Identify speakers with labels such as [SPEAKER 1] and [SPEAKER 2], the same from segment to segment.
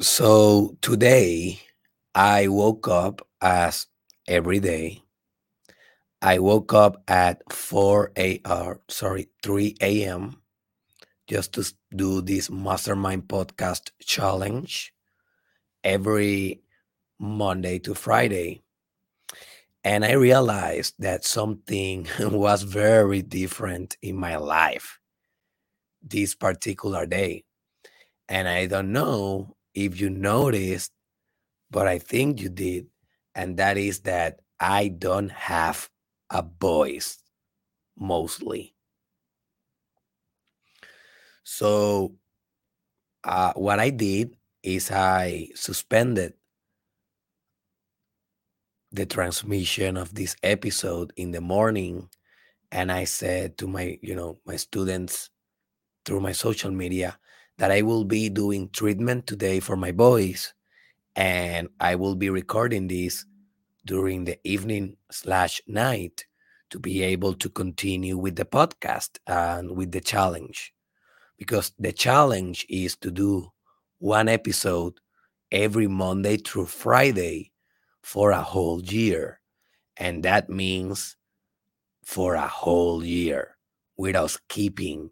[SPEAKER 1] So today I woke up as every day. I woke up at 4 a.m. Uh, sorry, 3 a.m. just to do this mastermind podcast challenge every Monday to Friday. And I realized that something was very different in my life this particular day. And I don't know if you noticed but I think you did, and that is that I don't have a voice mostly. So, uh, what I did is I suspended the transmission of this episode in the morning, and I said to my, you know, my students through my social media that I will be doing treatment today for my voice, and I will be recording this during the evening slash night to be able to continue with the podcast and with the challenge. Because the challenge is to do one episode every monday through friday for a whole year and that means for a whole year without skipping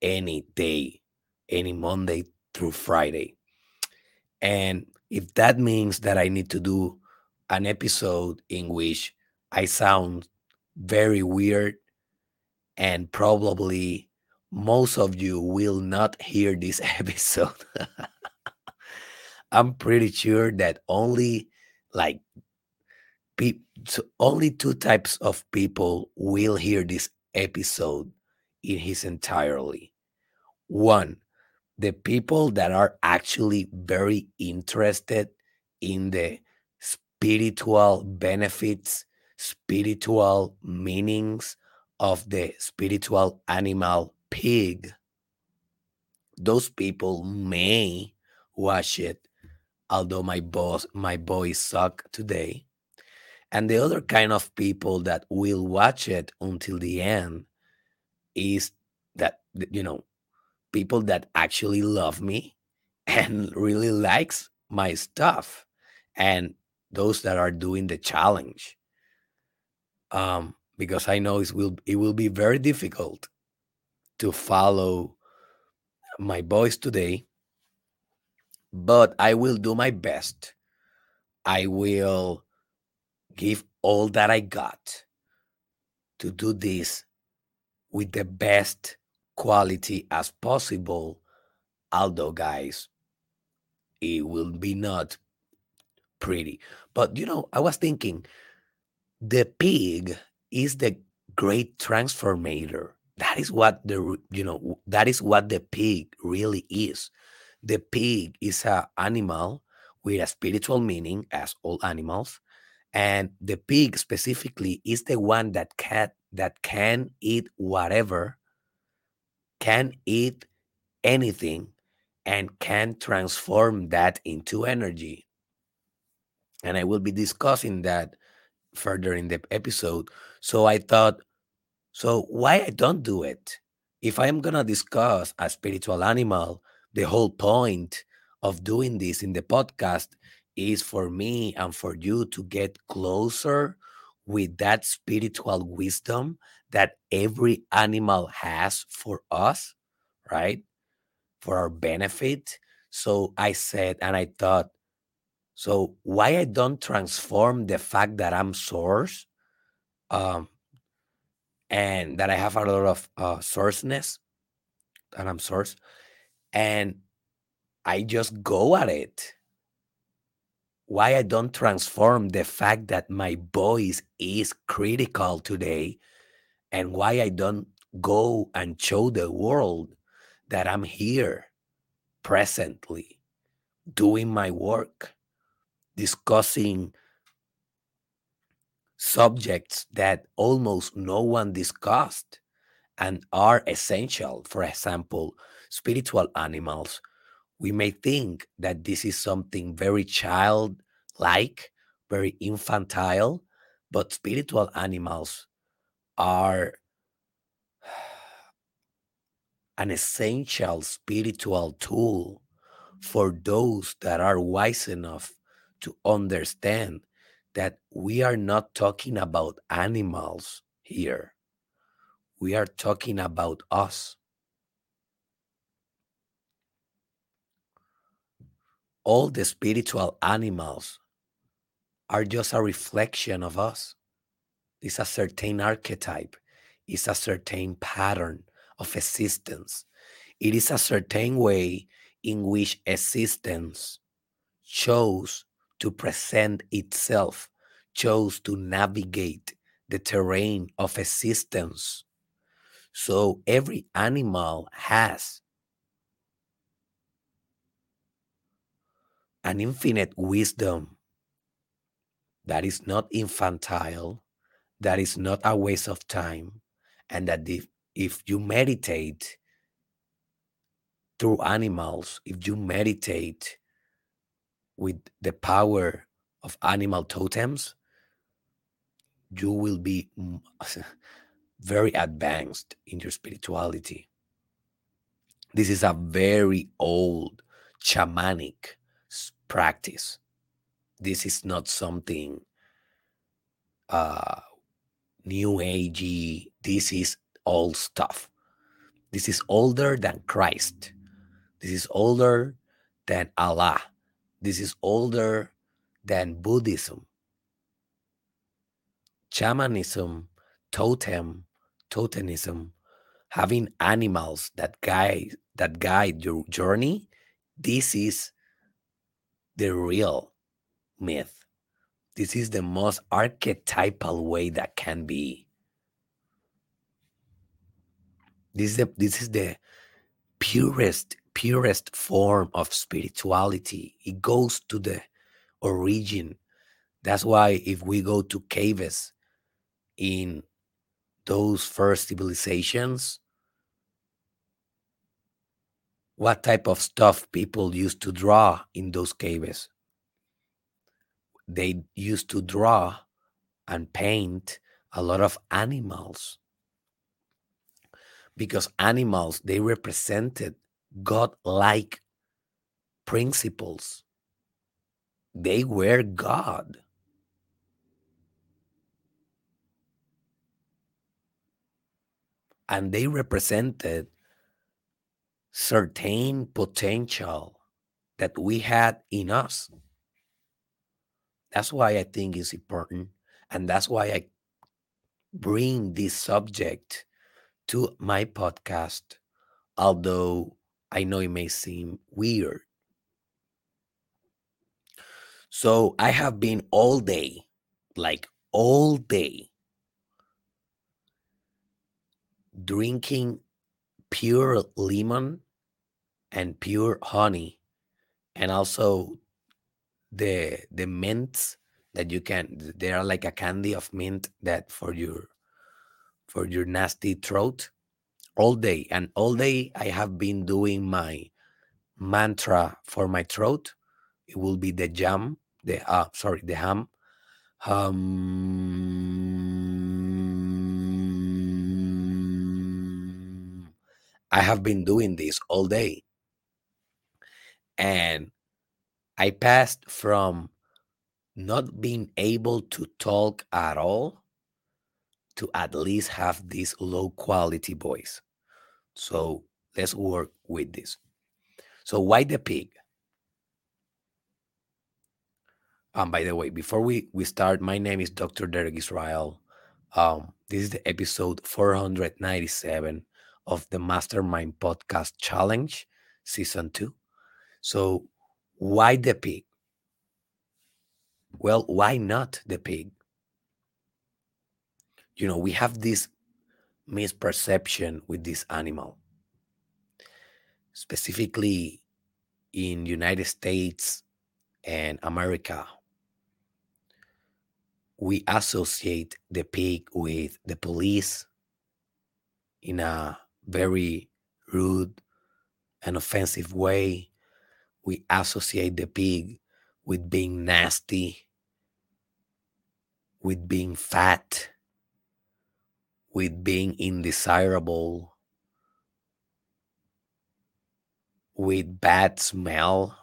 [SPEAKER 1] any day any monday through friday and if that means that i need to do an episode in which I sound very weird and probably most of you will not hear this episode. I'm pretty sure that only like pe- only two types of people will hear this episode in his entirely. One, the people that are actually very interested in the spiritual benefits, spiritual meanings of the spiritual animal pig, those people may watch it, although my boss my voice suck today. And the other kind of people that will watch it until the end is that you know people that actually love me and really likes my stuff and those that are doing the challenge. Um because i know it will it will be very difficult to follow my voice today but i will do my best. I will give all that i got to do this with the best quality as possible although guys it will be not pretty. But you know, I was thinking the pig is the great transformator. That is what the you know that is what the pig really is. The pig is a animal with a spiritual meaning, as all animals, and the pig specifically is the one that can that can eat whatever, can eat anything, and can transform that into energy. And I will be discussing that further in the episode. So I thought, so why I don't do it? If I'm gonna discuss a spiritual animal, the whole point of doing this in the podcast is for me and for you to get closer with that spiritual wisdom that every animal has for us, right? For our benefit. So I said, and I thought, so why I don't transform the fact that I'm source um, and that I have a lot of uh, sourceness, and I'm source, and I just go at it. Why I don't transform the fact that my voice is critical today, and why I don't go and show the world that I'm here presently doing my work, discussing subjects that almost no one discussed and are essential. For example, spiritual animals we may think that this is something very childlike, very infantile, but spiritual animals are an essential spiritual tool for those that are wise enough to understand that we are not talking about animals here. We are talking about us. All the spiritual animals are just a reflection of us. It's a certain archetype, it's a certain pattern of existence. It is a certain way in which existence chose to present itself, chose to navigate the terrain of existence. So every animal has an infinite wisdom that is not infantile, that is not a waste of time, and that if, if you meditate through animals, if you meditate with the power of animal totems, you will be very advanced in your spirituality. This is a very old shamanic practice. This is not something uh, new agey. This is old stuff. This is older than Christ. This is older than Allah. This is older than Buddhism. Shamanism, totem, totemism, having animals that guide that guide your journey, this is the real myth. This is the most archetypal way that can be. This is the, this is the purest purest form of spirituality. It goes to the origin. That's why if we go to caves in those first civilizations, what type of stuff people used to draw in those caves? They used to draw and paint a lot of animals because animals they represented God-like principles. They were God. And they represented certain potential that we had in us. That's why I think it's important. And that's why I bring this subject to my podcast, although I know it may seem weird. So I have been all day, like all day, drinking pure lemon and pure honey, and also the the mints that you can. They are like a candy of mint that for your for your nasty throat all day. And all day i have been doing my mantra for my throat. It will be the jam the uh sorry the ham. Um i have been doing this all day. And i passed from not being able to talk at all to at least have this low quality voice. So let's work with this. So why the pig? Um, by the way, before we, we start, my name is Dr. Derek Israel. Um, this is the episode 497 of the Mastermind Podcast Challenge, Season 2. So, why the pig? Well, why not the pig? you know we have this misperception with this animal specifically in united states and america we associate the pig with the police in a very rude and offensive way we associate the pig with being nasty with being fat with being indesirable. with bad smell,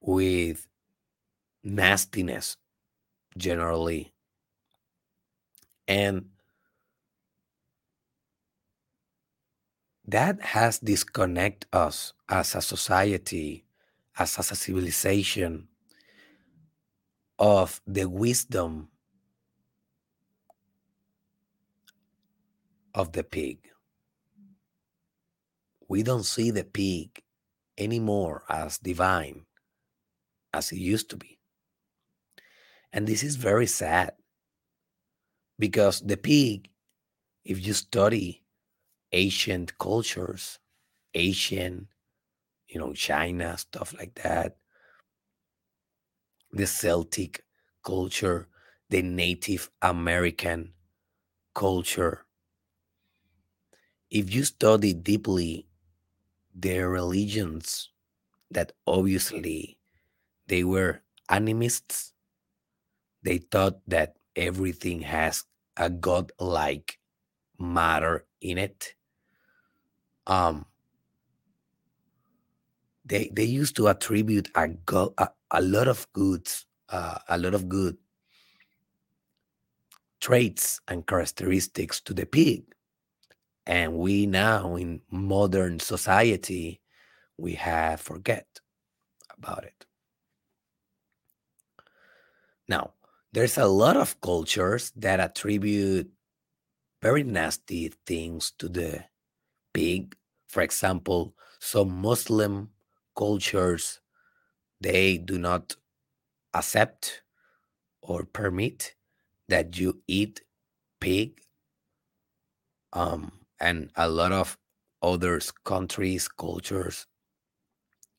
[SPEAKER 1] with nastiness generally. And that has disconnect us as a society, as a civilization of the wisdom of the pig. We don't see the pig anymore as divine as it used to be. And this is very sad because the pig, if you study ancient cultures, Asian, you know, China, stuff like that, the Celtic culture, the Native American culture. If you study deeply their religions, that obviously they were animists, they thought that everything has a god-like matter in it. Um, they they used to attribute a go, a, a lot of goods, uh, a lot of good traits and characteristics to the pig. And we now in modern society, we have forget about it. Now, there's a lot of cultures that attribute very nasty things to the pig. For example, some Muslim cultures they do not accept or permit that you eat pig um, and a lot of others countries cultures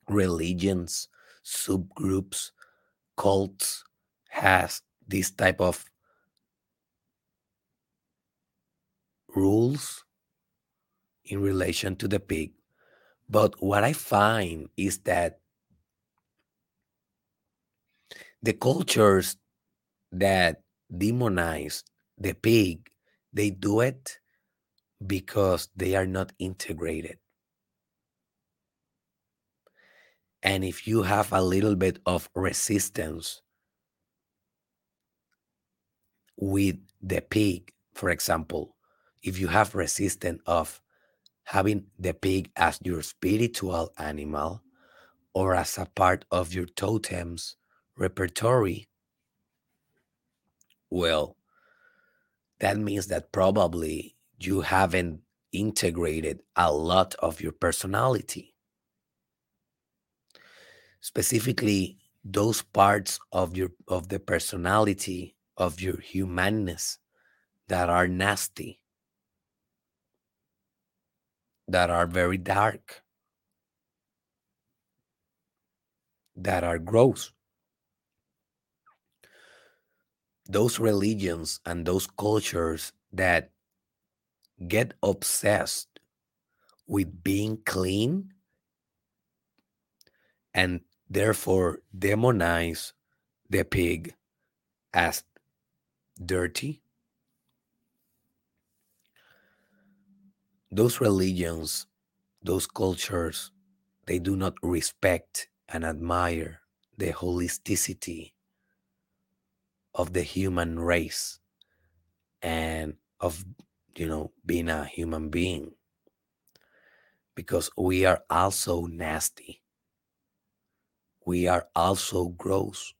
[SPEAKER 1] religions subgroups cults has this type of rules in relation to the pig. But what i find is that the cultures that demonize the pig they do it because they are not integrated. And if you have a little bit of resistance with the pig for example if you have resistance of having the pig as your spiritual animal or as a part of your totems repertory well that means that probably you haven't integrated a lot of your personality. Specifically those parts of your of the personality of your humanness that are nasty that are very dark that are gross those religions and those cultures that get obsessed with being clean and therefore demonize the pig as dirty. Those religions, those cultures, they do not respect and admire the holisticity of the human race and of you know being a human being. Because we are also nasty. We are also gross.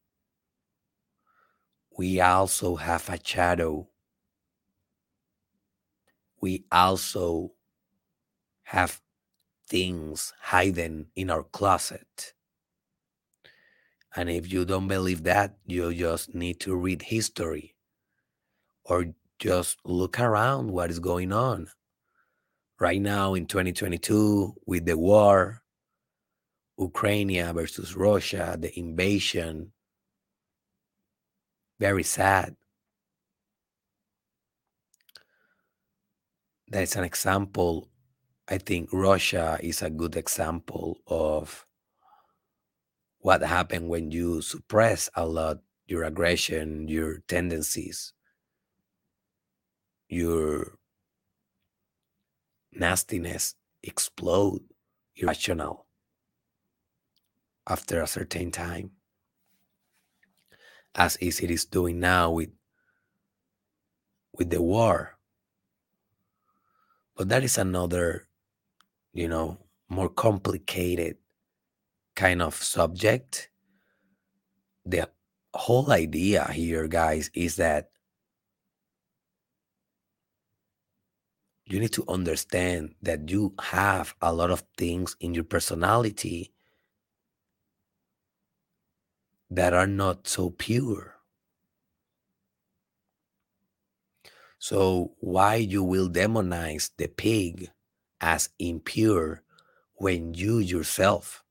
[SPEAKER 1] We also have a shadow. We also have things hidden in our closet and if you don't believe that you just need to read history or just look around what is going on right now in 2022 with the war Ukraine versus Russia, the invasion. Very sad. That's an example. I think Russia is a good example of what happened when you suppress a lot your aggression, your tendencies, your nastiness explode irrational after a certain time, as is it is doing now with with the war. But that is another, you know, more complicated kind of subject. The whole idea here, guys, is that you need to understand that you have a lot of things in your personality that are not so pure. So, why you will demonize the pig as impure when you yourself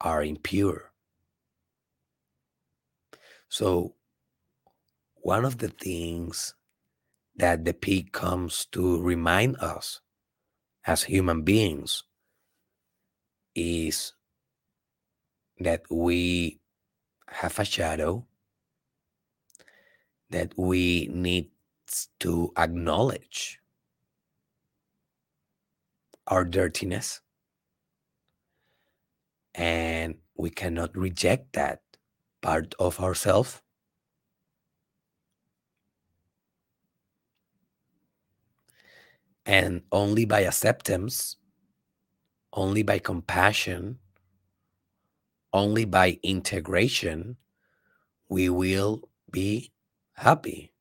[SPEAKER 1] are impure? So, one of the things that the pig comes to remind us as human beings is that we have a shadow that we need to acknowledge our dirtiness and we cannot reject that part of ourselves and only by acceptance only by compassion only by integration we will be happy.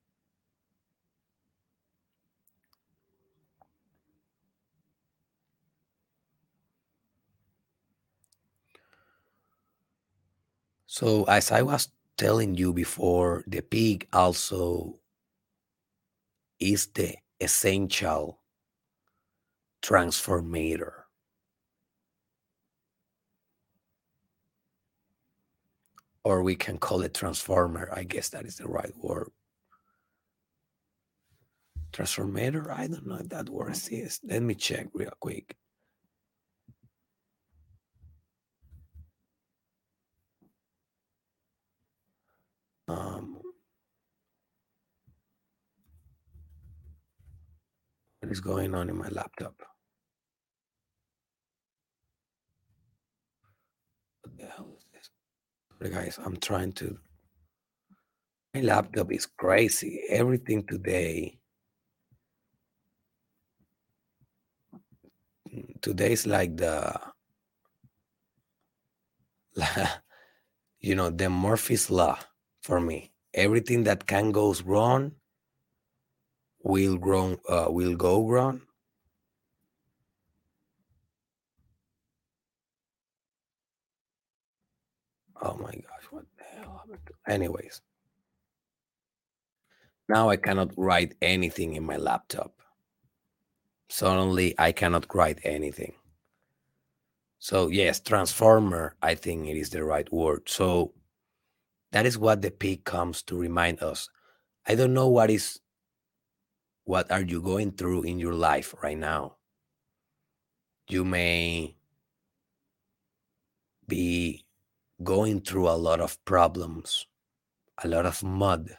[SPEAKER 1] So, as I was telling you before, the pig also is the essential transformator. Or we can call it transformer. I guess that is the right word. Transformator? I don't know if that word mm. exists. Let me check real quick. Is going on in my laptop? What the hell is this? Sorry, guys, I'm trying to. My laptop is crazy. Everything today. Today's like the. you know, the Murphy's Law for me. Everything that can goes wrong will grow uh, will go wrong. Oh my gosh, what the hell Anyways, now I cannot write anything in my laptop. Suddenly I cannot write anything. So yes, transformer, I think it is the right word. So that is what the pig comes to remind us. I don't know what is what are you going through in your life right now. You may be going through a lot of problems, a lot of mud,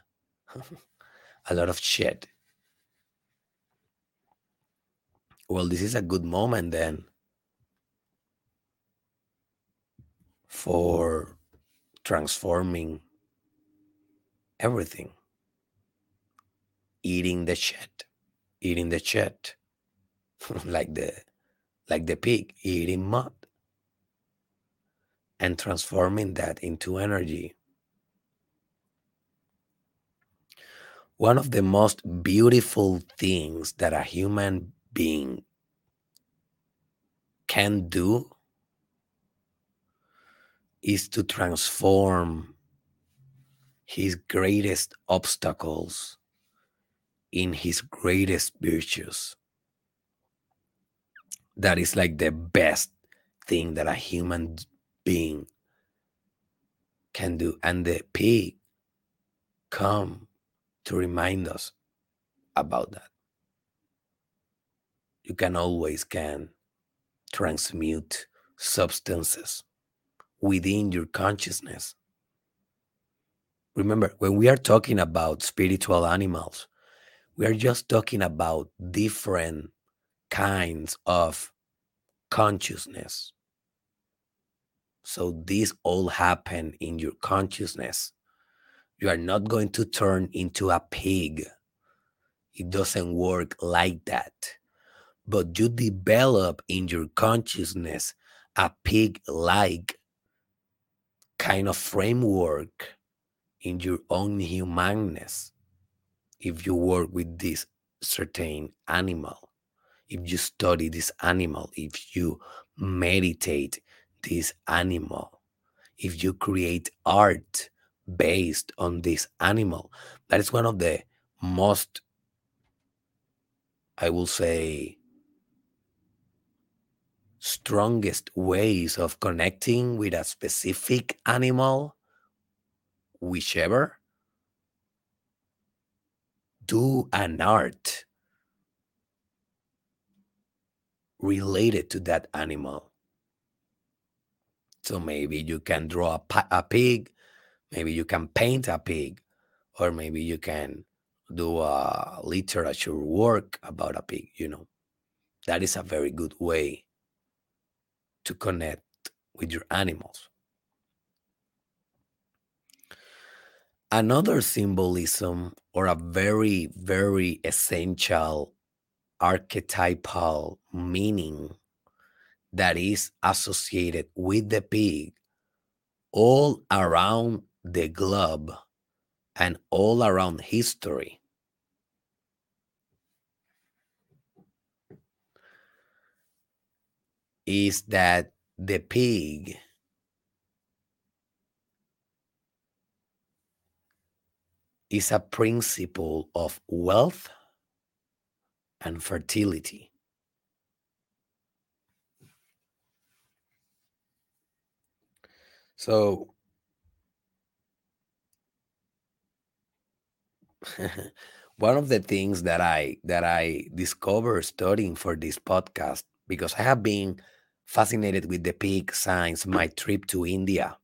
[SPEAKER 1] a lot of shit. Well, this is a good moment then for transforming everything, eating the shit, eating the shit, like the like the pig eating mud and transforming that into energy. One of the most beautiful things that a human being can do is to transform his greatest obstacles in his greatest virtues. That is like the best thing that a human being can do. And the pig come to remind us about that. You can always can transmute substances within your consciousness. Remember, when we are talking about spiritual animals, we are just talking about different kinds of consciousness. So this all happen in your consciousness. You are not going to turn into a pig. It doesn't work like that. But you develop in your consciousness a pig like kind of framework in your own humanness if you work with this certain animal, if you study this animal, if you meditate this animal, if you create art based on this animal, that is one of the most, I will say, strongest ways of connecting with a specific animal, whichever, do an art related to that animal. So maybe you can draw a, a pig, maybe you can paint a pig, or maybe you can do a literature work about a pig, you know. That is a very good way to connect with your animals. Another symbolism or a very, very essential archetypal meaning that is associated with the pig all around the globe and all around history. Is that the pig is a principle of wealth and fertility. So, one of the things that I that I discovered studying for this podcast because I have been fascinated with the pig signs my trip to India.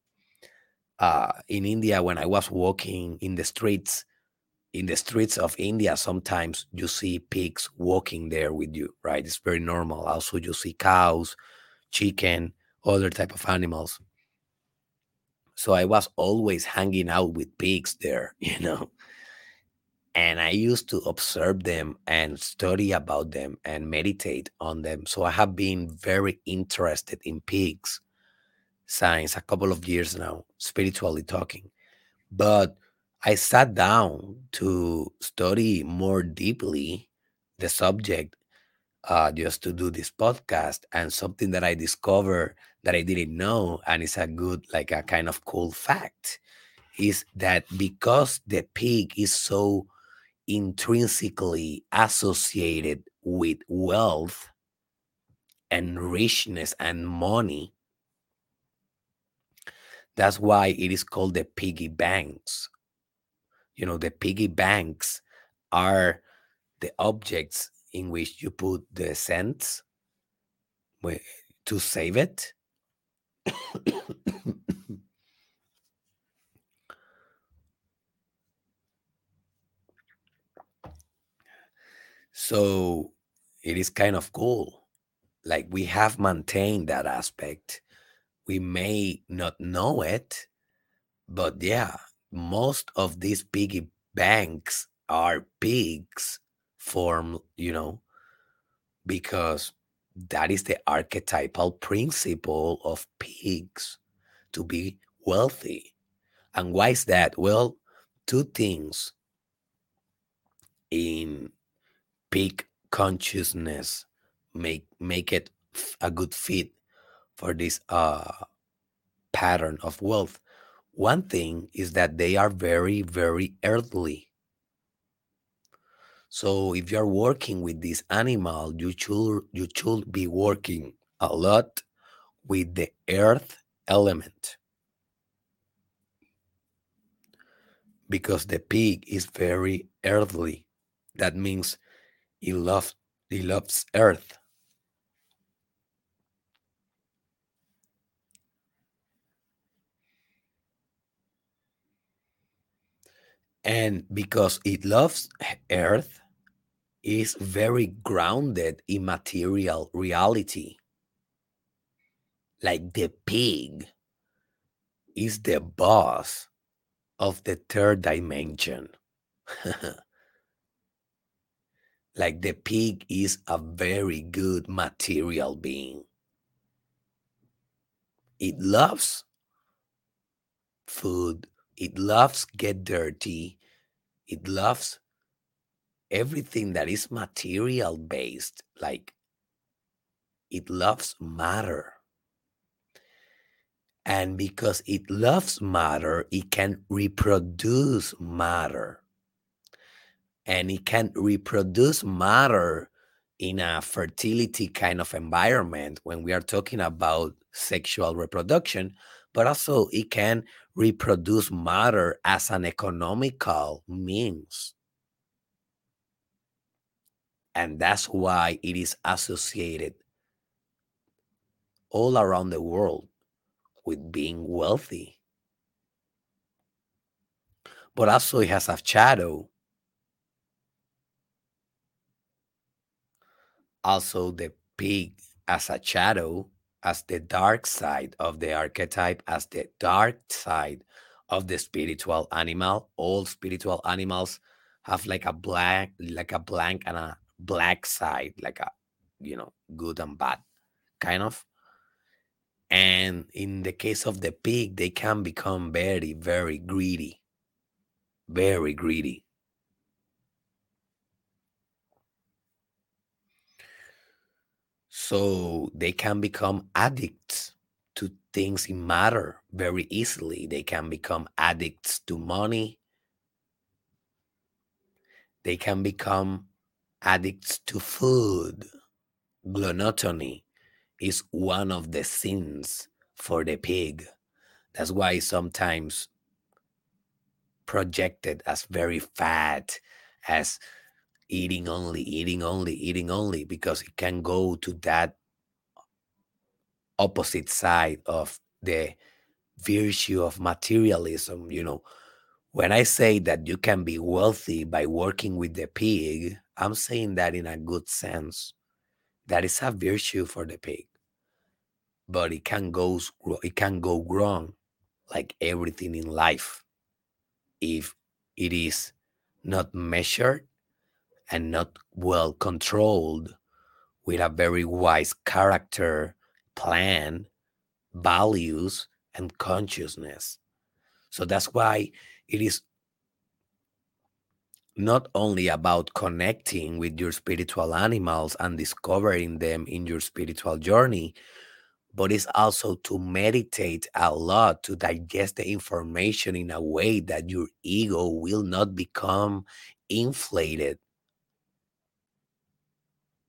[SPEAKER 1] Uh, in India, when I was walking in the streets, in the streets of India, sometimes you see pigs walking there with you, right? It's very normal. Also, you see cows, chicken, other type of animals. So I was always hanging out with pigs there, you know and I used to observe them and study about them and meditate on them. So I have been very interested in pigs science a couple of years now, spiritually talking. But I sat down to study more deeply the subject uh, just to do this podcast and something that I discovered that I didn't know, and it's a good, like a kind of cool fact, is that because the pig is so intrinsically associated with wealth and richness and money. That's why it is called the piggy banks. You know, the piggy banks are the objects in which you put the cents to save it. So it is kind of cool. Like we have maintained that aspect. We may not know it, but yeah, most of these piggy banks are pigs form, you know, because that is the archetypal principle of pigs to be wealthy. And why is that? Well, two things in pig consciousness make make it a good fit for this uh pattern of wealth. One thing is that they are very very earthly. So if you're working with this animal you should you should be working a lot with the earth element. Because the pig is very earthly. That means he loves he loves earth. And because it loves earth, is very grounded in material reality. Like the pig is the boss of the third dimension. like the pig is a very good material being. It loves food, it loves get dirty, it loves everything that is material based, like it loves matter. And because it loves matter, it can reproduce matter. And it can reproduce matter in a fertility kind of environment when we are talking about sexual reproduction, but also it can reproduce matter as an economical means. And that's why it is associated all around the world with being wealthy. But also, it has a shadow. Also, the pig as a shadow, as the dark side of the archetype, as the dark side of the spiritual animal. All spiritual animals have like a black, like a blank and a black side, like a, you know, good and bad kind of. And in the case of the pig, they can become very, very greedy. Very greedy. So they can become addicts to things in matter very easily. They can become addicts to money. They can become addicts to food, gluttony is one of the sins for the pig. That's why sometimes projected as very fat, as eating only, eating only, eating only, because it can go to that opposite side of the virtue of materialism. You know, when I say that you can be wealthy by working with the pig, I'm saying that in a good sense. That is a virtue for the pig. But it can go it can go wrong like everything in life if it is not measured and not well controlled with a very wise character, plan, values, and consciousness. So that's why it is not only about connecting with your spiritual animals and discovering them in your spiritual journey, but it's also to meditate a lot to digest the information in a way that your ego will not become inflated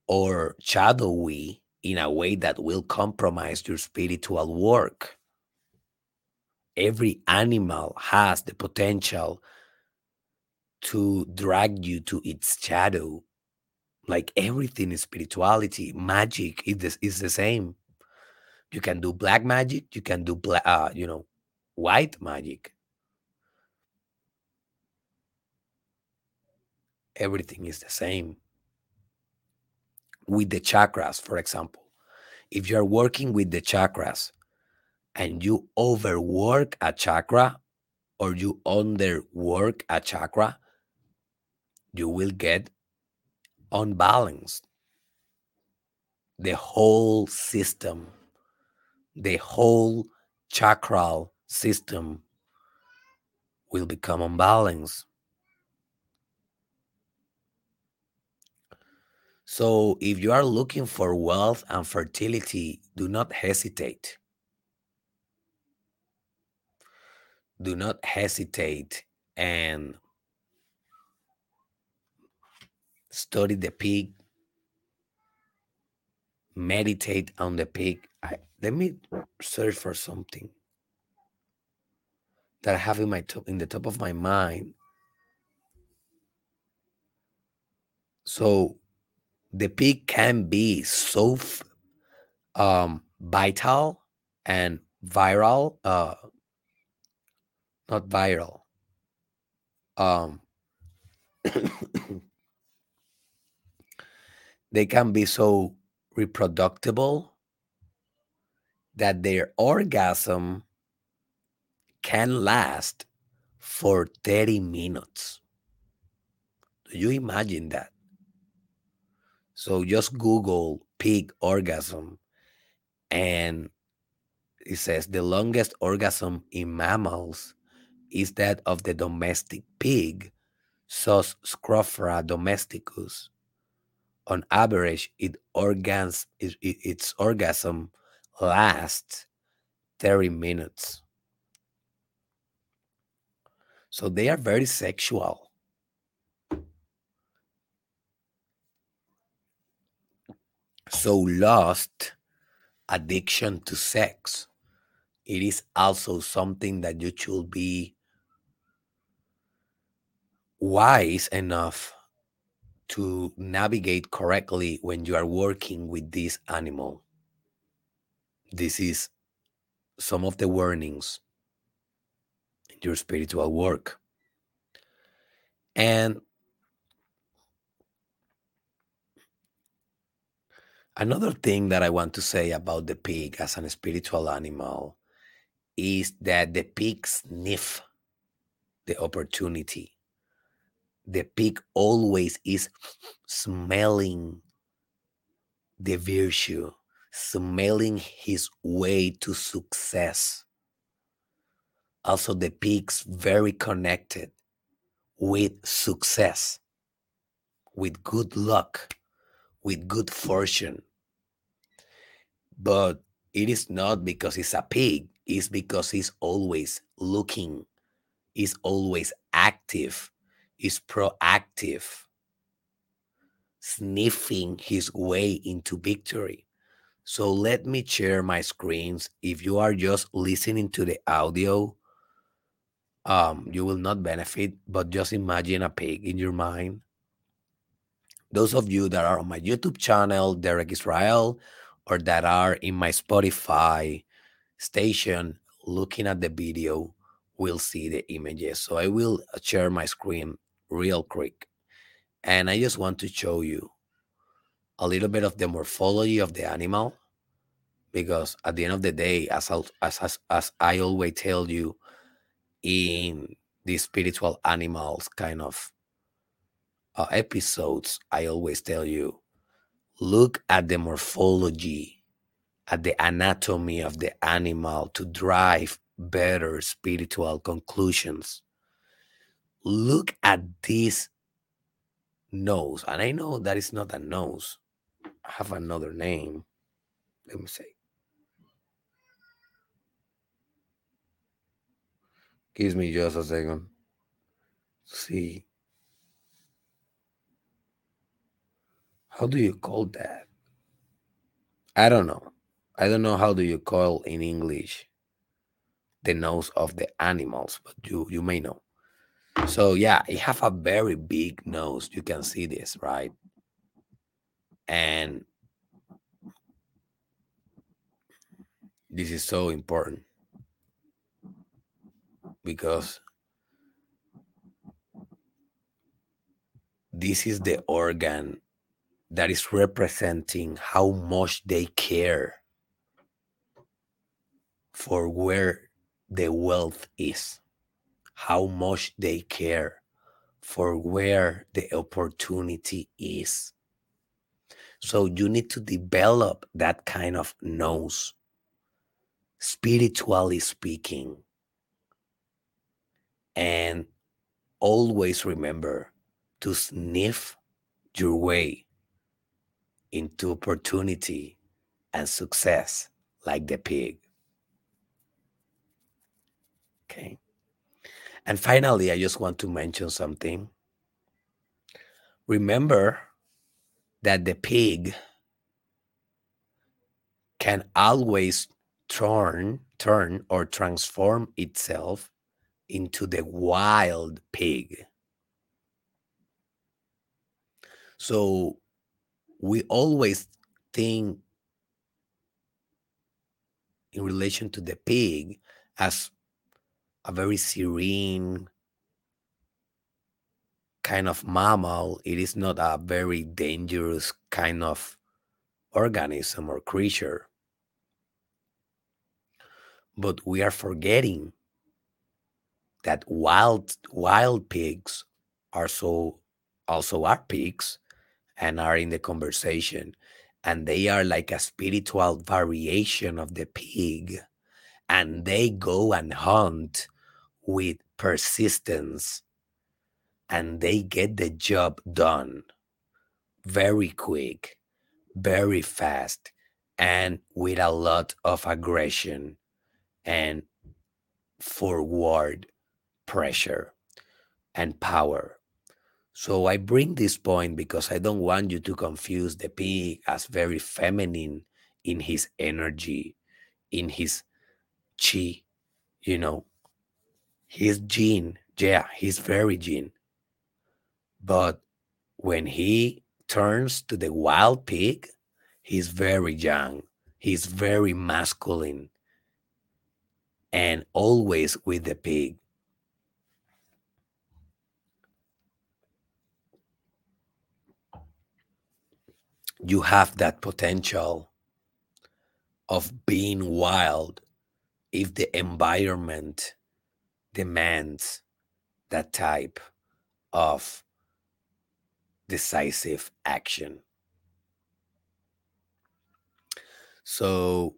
[SPEAKER 1] or shadowy in a way that will compromise your spiritual work. Every animal has the potential to drag you to its shadow. Like everything in spirituality, magic is the, is the same. You can do black magic, you can do black, uh, you know, white magic. Everything is the same. With the chakras, for example, if you're working with the chakras and you overwork a chakra or you underwork a chakra, you will get unbalanced. The whole system, the whole chakral system will become unbalanced. So, if you are looking for wealth and fertility, do not hesitate. Do not hesitate and study the pig, meditate on the pig. I, let me search for something that I have in my top, in the top of my mind. So the pig can be so um, vital and viral, uh, not viral. Um, they can be so reproducible that their orgasm can last for 30 minutes. Do you imagine that? So just Google pig orgasm and it says the longest orgasm in mammals is that of the domestic pig, Sus scrofa domesticus. On average, it organs, it, its orgasm lasts 30 minutes. So they are very sexual. So lost addiction to sex, it is also something that you should be wise enough to navigate correctly when you are working with this animal. This is some of the warnings in your spiritual work. And another thing that I want to say about the pig as an spiritual animal is that the pig sniff the opportunity. The pig always is smelling the virtue, smelling his way to success. Also, the pig's very connected with success, with good luck, with good fortune. But it is not because he's a pig, it's because he's always looking, he's always active, he's proactive, sniffing his way into victory. So let me share my screens. If you are just listening to the audio, um, you will not benefit, but just imagine a pig in your mind. Those of you that are on my YouTube channel, Derek Israel, or that are in my Spotify station looking at the video will see the images. So I will share my screen real quick. And I just want to show you a little bit of the morphology of the animal because at the end of the day, as, as, as, as I always tell you in the spiritual animals kind of uh, episodes, I always tell you look at the morphology, at the anatomy of the animal to drive better spiritual conclusions. Look at this nose. And I know that is not a nose, I have another name. Let me see. Give me just a second. See. How do you call that? I don't know. I don't know how do you call in English the nose of the animals, but you you may know. So yeah, it have a very big nose. You can see this, right? And this is so important because this is the organ that is representing how much they care for where the wealth is, how much they care for where the opportunity is. So you need to develop that kind of nose, spiritually speaking. And always remember to sniff your way into opportunity and success like the pig. Okay. And finally, I just want to mention something. Remember that the pig can always turn turn or transform itself into the wild pig. So we always think in relation to the pig as a very serene kind of mammal, it is not a very dangerous kind of organism or creature. But we are forgetting that wild wild pigs are so also are pigs and are in the conversation and they are like a spiritual variation of the pig and they go and hunt with persistence and they get the job done very quick very fast and with a lot of aggression and forward pressure and power. So I bring this point because I don't want you to confuse the pig as very feminine in his energy, in his chi, you know, his yin. Yeah, he's very yin. But when he turns to the wild pig, he's very yang, he's very masculine, and always with the pig. You have that potential of being wild if the environment demands that type of decisive action. So,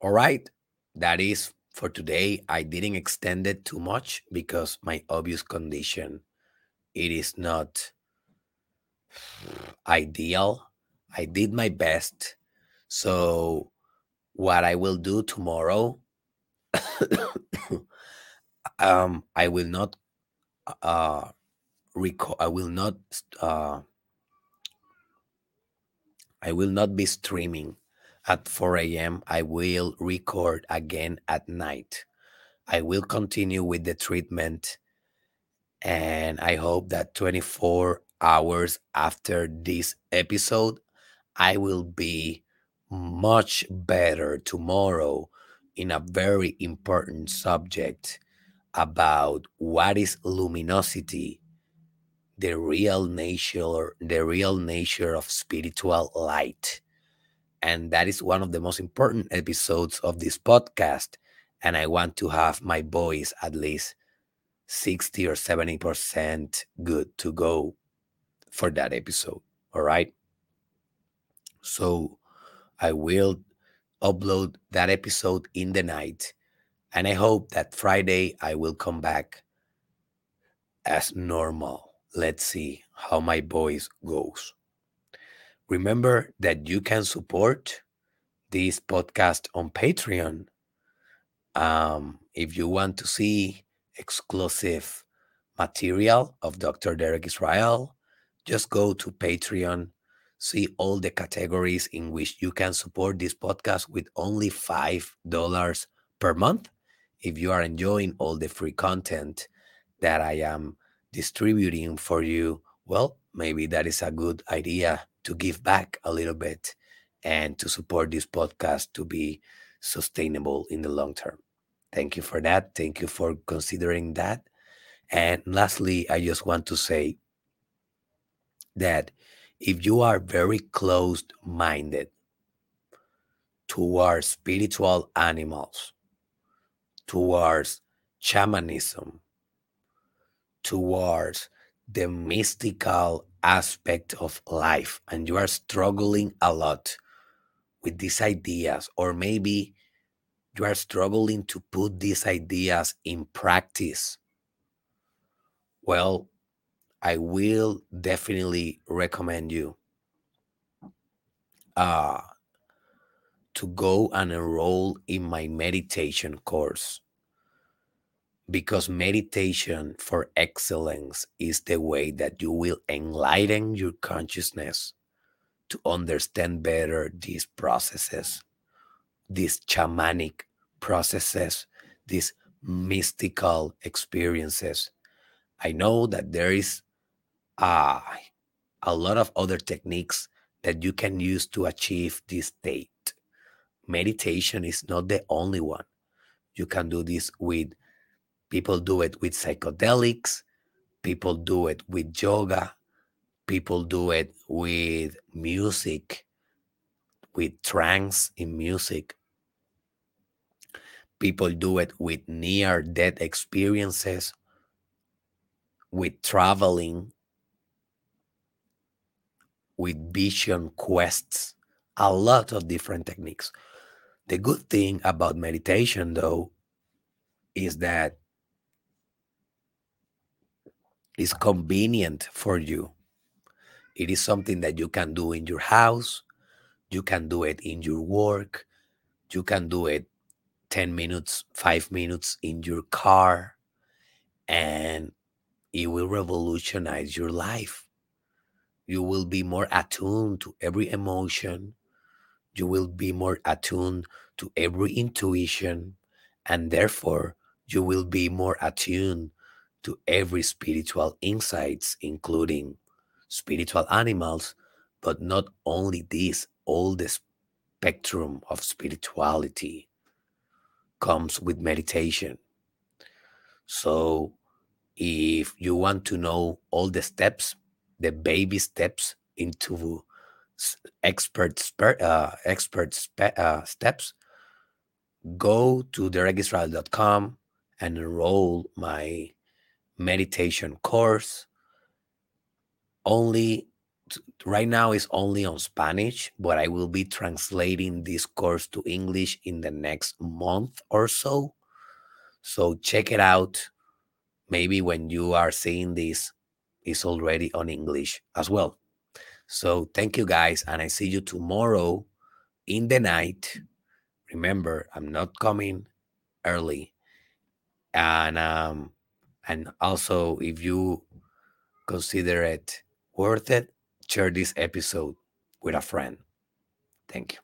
[SPEAKER 1] all right, that is for today. I didn't extend it too much because my obvious condition it is not ideal. I did my best. So, what I will do tomorrow, um, I will not uh, record. I will not. Uh, I will not be streaming at 4 a.m. I will record again at night. I will continue with the treatment, and I hope that 24 hours after this episode, I will be much better tomorrow in a very important subject about what is luminosity the real nature the real nature of spiritual light. And that is one of the most important episodes of this podcast and i want to have my voice at least 60 or 70% good to go for that episode all right so i will upload that episode in the night and i hope that friday i will come back as normal let's see how my voice goes Remember that you can support this podcast on Patreon. Um, if you want to see exclusive material of Dr. Derek Israel, just go to Patreon, see all the categories in which you can support this podcast with only $5 per month. If you are enjoying all the free content that I am distributing for you, well, maybe that is a good idea to give back a little bit and to support this podcast to be sustainable in the long term. Thank you for that. Thank you for considering that. And lastly, I just want to say that if you are very closed minded towards spiritual animals, towards shamanism, towards the mystical aspect of life and you are struggling a lot with these ideas, or maybe you are struggling to put these ideas in practice, well, I will definitely recommend you uh, to go and enroll in my meditation course because meditation for excellence is the way that you will enlighten your consciousness to understand better these processes, these shamanic processes, these mystical experiences. I know that there is uh, a lot of other techniques that you can use to achieve this state. Meditation is not the only one. You can do this with People do it with psychedelics. People do it with yoga. People do it with music, with trance in music. People do it with near death experiences, with traveling, with vision quests, a lot of different techniques. The good thing about meditation, though, is that it's convenient for you. It is something that you can do in your house, you can do it in your work, you can do it 10 minutes, five minutes in your car, and it will revolutionize your life. You will be more attuned to every emotion. You will be more attuned to every intuition. And therefore, you will be more attuned to every spiritual insights, including spiritual animals, but not only this, all the spectrum of spirituality comes with meditation. So, if you want to know all the steps, the baby steps into expert uh, expert uh, steps, go to derekisrael.com and enroll my meditation course. Only right now is only on Spanish, but I will be translating this course to English in the next month or so. So check it out. Maybe when you are seeing this, it's already on English as well. So thank you guys, and I see you tomorrow in the night. Remember, I'm not coming early. And um and also if you consider it worth it, share this episode with a friend. Thank you.